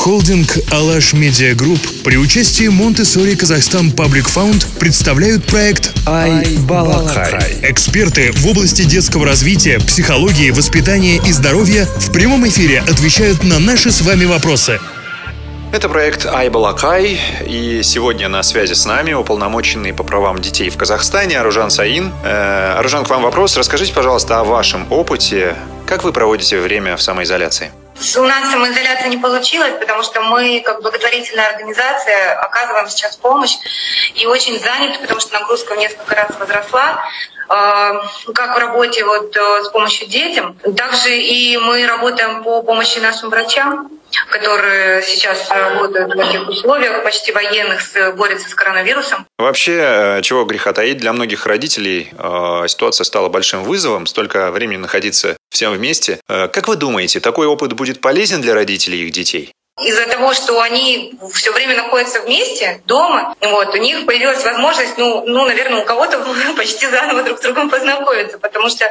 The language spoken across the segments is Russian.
Холдинг «Алаш Медиа Групп» при участии Montessori Kazakhstan Public Fund представляют проект «i-balaqai». Эксперты в области детского развития, психологии, воспитания и здоровья в прямом эфире отвечают на наши с вами вопросы. Это проект i-balaqai, и сегодня на связи с нами уполномоченный по правам детей в Казахстане Аружан Саин. Э, Аружан, к вам вопрос. Расскажите, пожалуйста, о вашем опыте. Как вы проводите время в самоизоляции? У нас самоизоляция не получилась, потому что мы, как благотворительная организация, оказываем сейчас помощь и очень заняты, потому что нагрузка в несколько раз возросла а, как в работе вот э, с помощью детям. Также и мы работаем по помощи нашим врачам, которые сейчас работают в таких условиях, почти военных, борются с коронавирусом. Вообще, э, чего греха таить, для многих родителей э, ситуация стала большим вызовом, столько времени находиться всем вместе. Э, как вы думаете, такой опыт будет полезен для родителей их детей? из-за того, что они все время находятся вместе, дома, вот, у них появилась возможность, ну, ну наверное, у кого-то почти заново друг с другом познакомиться, потому что э,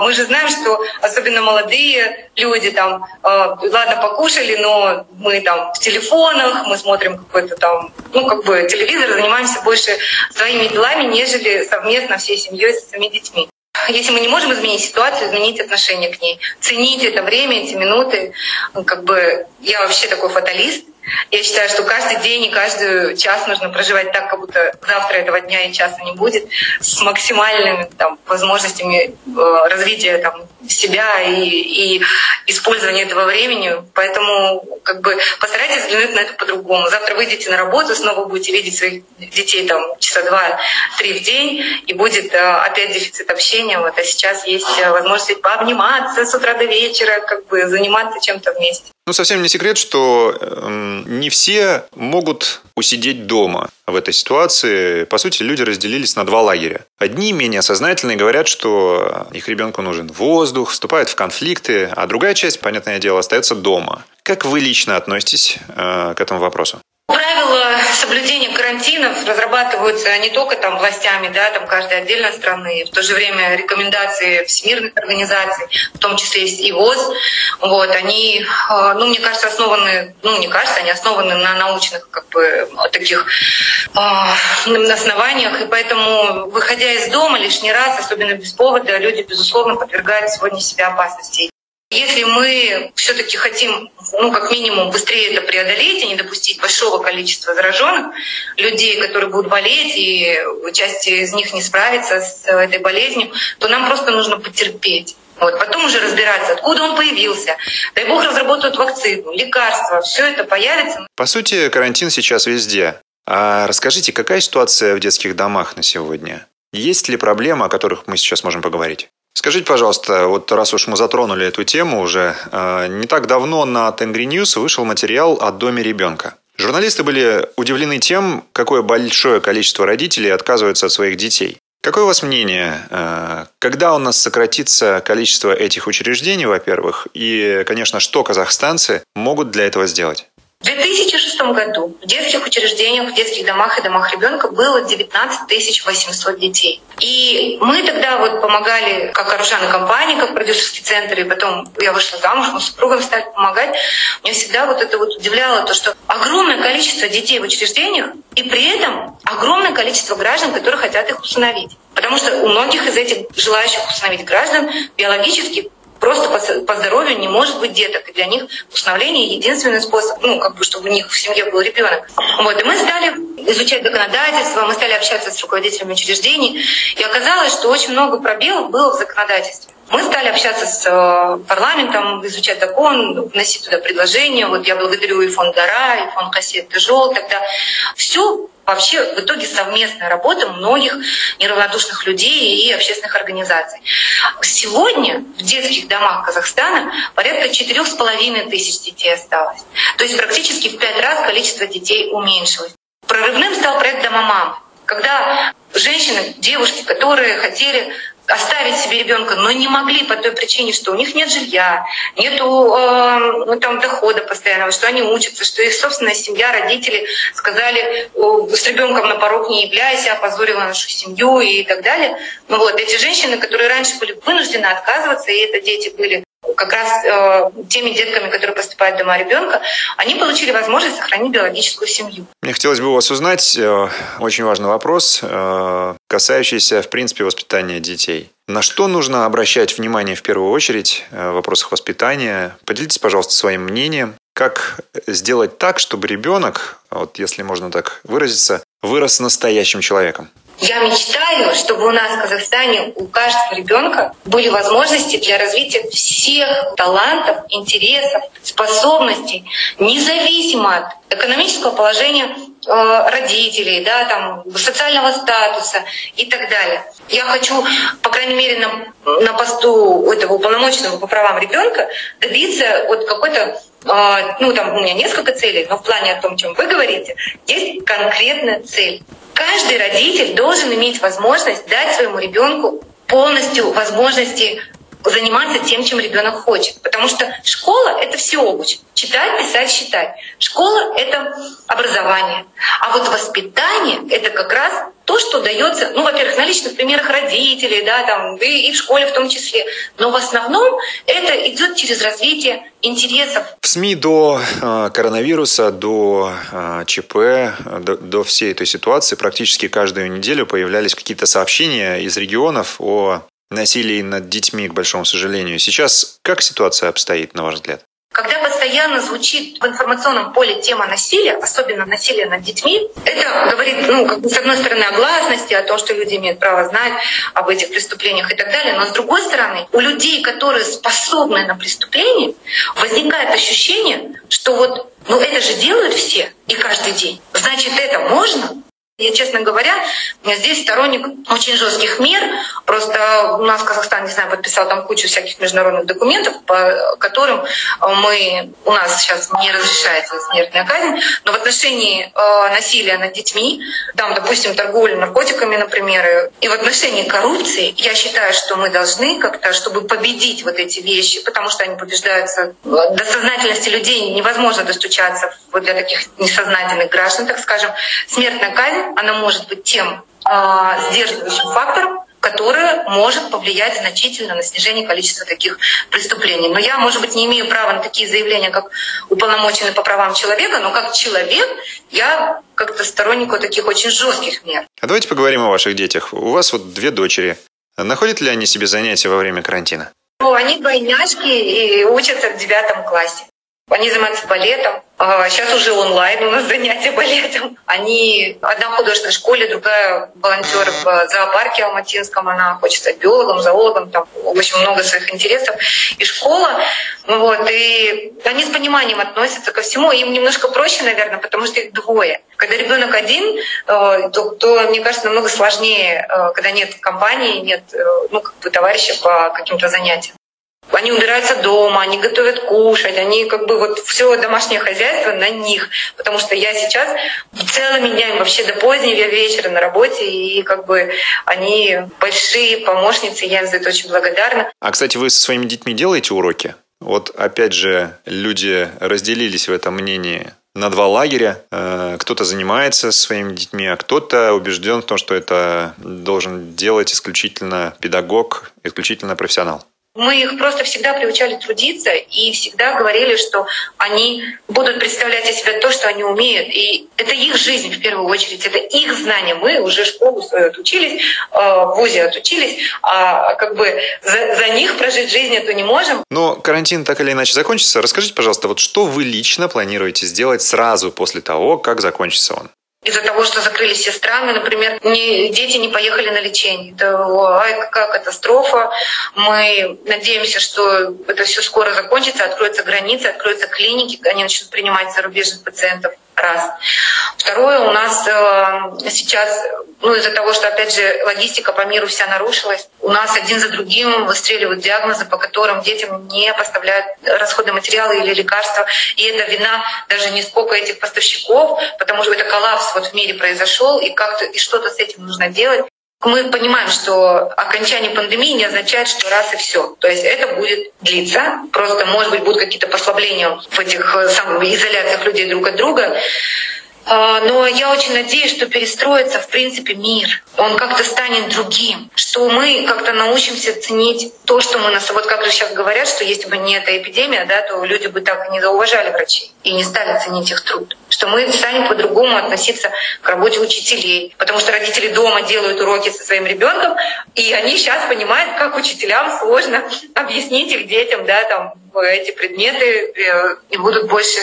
мы же знаем, что особенно молодые люди там, э, ладно, покушали, но мы там в телефонах, мы смотрим какой-то там, ну, как бы телевизор, занимаемся больше своими делами, нежели совместно всей семьей со своими детьми. Если мы не можем изменить ситуацию, изменить отношение к ней. Ценить это время, эти минуты. Ну, как бы я вообще такой фаталист. Я считаю, что каждый день и каждый час нужно проживать так, как будто завтра этого дня и часа не будет, с максимальными там, возможностями э, развития там, себя и, и использования этого времени. Поэтому как бы постарайтесь взглянуть на это по-другому. Завтра выйдете на работу, снова будете видеть своих детей там часа два-три в день, и будет э, опять дефицит общения. Вот, а сейчас есть э, возможность пообниматься с утра до вечера, как бы заниматься чем-то вместе. Ну, совсем не секрет, что э, не все могут усидеть дома в этой ситуации. По сути, люди разделились на два лагеря. Одни менее сознательные говорят, что их ребенку нужен воздух, вступают в конфликты, а другая часть, понятное дело, остается дома. Как вы лично относитесь э, к этому вопросу? Правила соблюдения карантинов разрабатываются не только там властями, да, там каждой отдельной страны, в то же время рекомендации всемирных организаций, в том числе и ВОЗ, вот, они, э, ну, мне кажется, основаны, ну, не кажется, они основаны на научных, как бы, таких э, основаниях, и поэтому, выходя из дома лишний раз, особенно без повода, люди, безусловно, подвергают сегодня себя опасности. Если мы все-таки хотим, ну, как минимум, быстрее это преодолеть и не допустить большого количества зараженных людей, которые будут болеть, и часть из них не справится с этой болезнью, то нам просто нужно потерпеть. Вот, потом уже разбираться, откуда он появился. Дай бог разработают вакцину, лекарства, все это появится. По сути, карантин сейчас везде. А расскажите, какая ситуация в детских домах на сегодня? Есть ли проблемы, о которых мы сейчас можем поговорить? Скажите, пожалуйста, вот раз уж мы затронули эту тему уже, э, не так давно на Tengrinews вышел материал о доме ребенка. Журналисты были удивлены тем, какое большое количество родителей отказываются от своих детей. Какое у вас мнение, э, когда у нас сократится количество этих учреждений, во-первых, и, конечно, что казахстанцы могут для этого сделать? В 2006 году в детских учреждениях, в детских домах и домах ребенка было 19 800 детей. И мы тогда вот помогали, как оружейная компания, как продюсерский центр, и потом я вышла замуж, мы с супругом стали помогать. Меня всегда вот это вот удивляло, то, что огромное количество детей в учреждениях, и при этом огромное количество граждан, которые хотят их установить. Потому что у многих из этих желающих установить граждан биологически просто по, по здоровью не может быть деток. И для них установление единственный способ, ну, как бы, чтобы у них в семье был ребенок. Вот, и мы стали изучать законодательство, мы стали общаться с руководителями учреждений, и оказалось, что очень много пробелов было в законодательстве. Мы стали общаться с э, парламентом, изучать закон, вносить туда предложения. Вот я благодарю и фонд Дара, и фонд Кассет Жол. Тогда все вообще в итоге совместная работа многих неравнодушных людей и общественных организаций. Сегодня в детских домах Казахстана порядка четырех с половиной тысяч детей осталось. То есть практически в пять раз количество детей уменьшилось. Прорывным стал проект «Дома мам», когда женщины, девушки, которые хотели оставить себе ребенка, но не могли по той причине, что у них нет жилья, нет э, ну, там, дохода постоянного, что они учатся, что их собственная семья, родители сказали, с ребенком на порог не являйся, опозорила нашу семью и так далее. Ну, вот, эти женщины, которые раньше были вынуждены отказываться, и это дети были как раз э, теми детками, которые поступают в дома ребенка, они получили возможность сохранить биологическую семью. Мне хотелось бы у вас узнать э, очень важный вопрос, э, касающийся, в принципе, воспитания детей. На что нужно обращать внимание в первую очередь в вопросах воспитания? Поделитесь, пожалуйста, своим мнением. Как сделать так, чтобы ребенок, вот если можно так выразиться, вырос настоящим человеком? Я мечтаю, чтобы у нас в Казахстане у каждого ребенка были возможности для развития всех талантов, интересов, способностей, независимо от экономического положения э, родителей, да, там, социального статуса и так далее. Я хочу, по крайней мере, на, на посту этого уполномоченного по правам ребенка добиться вот какой-то э, ну, там у меня несколько целей, но в плане о том, чем вы говорите, есть конкретная цель. Каждый родитель должен иметь возможность дать своему ребенку полностью возможности заниматься тем, чем ребенок хочет. Потому что школа — это все обучь. Читать, писать, считать. Школа — это образование. А вот воспитание — это как раз то, что дается, ну, во-первых, на личных примерах родителей, да, там, и, и в школе в том числе. Но в основном это идет через развитие интересов. В СМИ до э, коронавируса, до э, ЧП, до, до всей этой ситуации практически каждую неделю появлялись какие-то сообщения из регионов о насилии над детьми, к большому сожалению. Сейчас как ситуация обстоит, на ваш взгляд? Когда постоянно звучит в информационном поле тема насилия, особенно насилия над детьми, это говорит, ну, как бы, с одной стороны, о гласности, о том, что люди имеют право знать об этих преступлениях и так далее, но с другой стороны, у людей, которые способны на преступление, возникает ощущение, что вот ну это же делают все и каждый день. Значит, это можно, я, честно говоря, здесь сторонник очень жестких мер. Просто у нас Казахстан, не знаю, подписал там кучу всяких международных документов, по которым мы, у нас сейчас не разрешается смертная казнь, но в отношении э, насилия над детьми, там, допустим, торговли наркотиками, например, и в отношении коррупции, я считаю, что мы должны как-то, чтобы победить вот эти вещи, потому что они побеждаются, до сознательности людей невозможно достучаться вот для таких несознательных граждан, так скажем, смертная казнь она может быть тем а, сдерживающим фактором, который может повлиять значительно на снижение количества таких преступлений. Но я, может быть, не имею права на такие заявления, как уполномоченный по правам человека, но как человек я как-то сторонник таких очень жестких мер. А давайте поговорим о ваших детях. У вас вот две дочери. Находят ли они себе занятия во время карантина? Ну, они двойняшки и учатся в девятом классе. Они занимаются балетом. Сейчас а, уже онлайн у нас занятия балетом. Они одна в художественной школе, другая волонтер в зоопарке Алматинском. Она хочет стать биологом, зоологом, там очень много своих интересов. И школа, вот, и они с пониманием относятся ко всему. Им немножко проще, наверное, потому что их двое. Когда ребенок один, э, то, то, мне кажется, намного сложнее, э, когда нет компании, нет э, ну, как бы товарища по каким-то занятиям. Они убираются дома, они готовят кушать, они как бы вот все домашнее хозяйство на них. Потому что я сейчас целыми днями, вообще до позднего вечера на работе, и как бы они большие помощницы, я им за это очень благодарна. А, кстати, вы со своими детьми делаете уроки? Вот опять же, люди разделились в этом мнении на два лагеря. Э, кто-то занимается своими детьми, а кто-то убежден в том, что это должен делать исключительно педагог, исключительно профессионал. Мы их просто всегда приучали трудиться и всегда говорили, что они будут представлять из себя то, что они умеют. И это их жизнь в первую очередь, это их знания. Мы уже школу свою отучились, э, в ВУЗе отучились, а как бы за, за них прожить жизнь эту не можем. Но карантин так или иначе закончится. Расскажите, пожалуйста, вот что вы лично планируете сделать сразу после того, как закончится он? Из-за того, что закрылись все страны, например, не, дети не поехали на лечение. Это ай, какая катастрофа. Мы надеемся, что это все скоро закончится, откроются границы, откроются клиники, они начнут принимать зарубежных пациентов раз. Второе, у нас э, сейчас, ну из-за того, что, опять же, логистика по миру вся нарушилась, у нас один за другим выстреливают диагнозы, по которым детям не поставляют расходные материалы или лекарства. И это вина даже не сколько этих поставщиков, потому что это коллапс вот в мире произошел, и как-то и что-то с этим нужно делать. Мы понимаем, что окончание пандемии не означает, что раз и все. То есть это будет длиться. Просто, может быть, будут какие-то послабления в этих э, самых изоляциях людей друг от друга. А, но я очень надеюсь, что перестроится, в принципе, мир. Он как-то станет другим. Что мы как-то научимся ценить то, что мы нас... Вот как же сейчас говорят, что если бы не эта эпидемия, да, то люди бы так и не зауважали врачей и не стали ценить их труд. Что мы станем по-другому относиться к работе учителей. Потому что родители дома делают уроки со своим ребенком, и они сейчас понимают, как учителям сложно объяснить их детям, да, там, эти предметы, э, и будут больше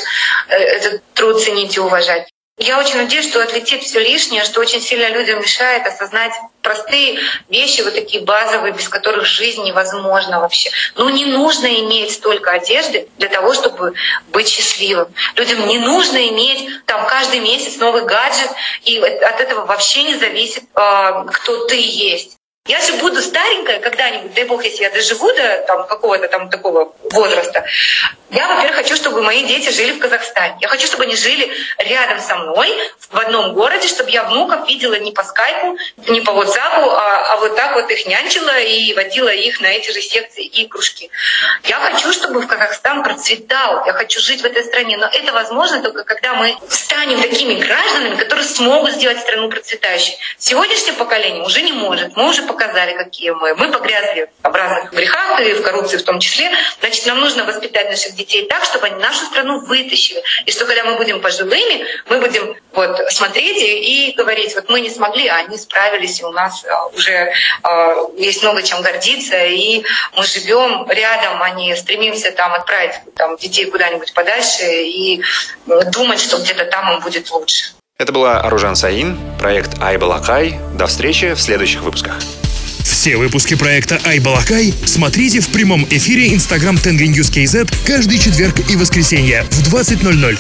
э, этот труд ценить и уважать. Я очень надеюсь, что отлетит все лишнее, что очень сильно людям мешает осознать простые вещи, вот такие базовые, без которых жизнь невозможна вообще. Ну не нужно иметь столько одежды для того, чтобы быть счастливым. Людям не нужно иметь там каждый месяц новый гаджет, и от этого вообще не зависит, а, кто ты есть. Я же буду старенькая когда-нибудь, дай бог, если я доживу до там, какого-то там такого возраста. Я, во-первых, хочу, чтобы мои дети жили в Казахстане. Я хочу, чтобы они жили рядом со мной, в одном городе, чтобы я внуков видела не по скайпу, не по WhatsApp, а, а вот так вот их нянчила и водила их на эти же секции и кружки. Я хочу, чтобы в Казахстан процветал. Я хочу жить в этой стране. Но это возможно только когда мы станем такими гражданами, которые смогут сделать страну процветающей. Сегодняшнее поколение уже не может. Мы уже показали, какие мы. Мы погрязли в разных грехах и в коррупции в том числе. Значит, нам нужно воспитать наших детей так, чтобы они нашу страну вытащили. И что когда мы будем пожилыми, мы будем вот смотреть и, говорить, вот мы не смогли, а они справились, и у нас а, уже э, есть много чем гордиться, и мы живем рядом, а не стремимся там отправить там, детей куда-нибудь подальше и думать, что где-то там им будет лучше. Это была Аружан Саин, проект Айбалакай. До встречи в следующих выпусках. Все выпуски проекта Айбалакай смотрите в прямом эфире Instagram KZ каждый четверг и воскресенье в 20.00.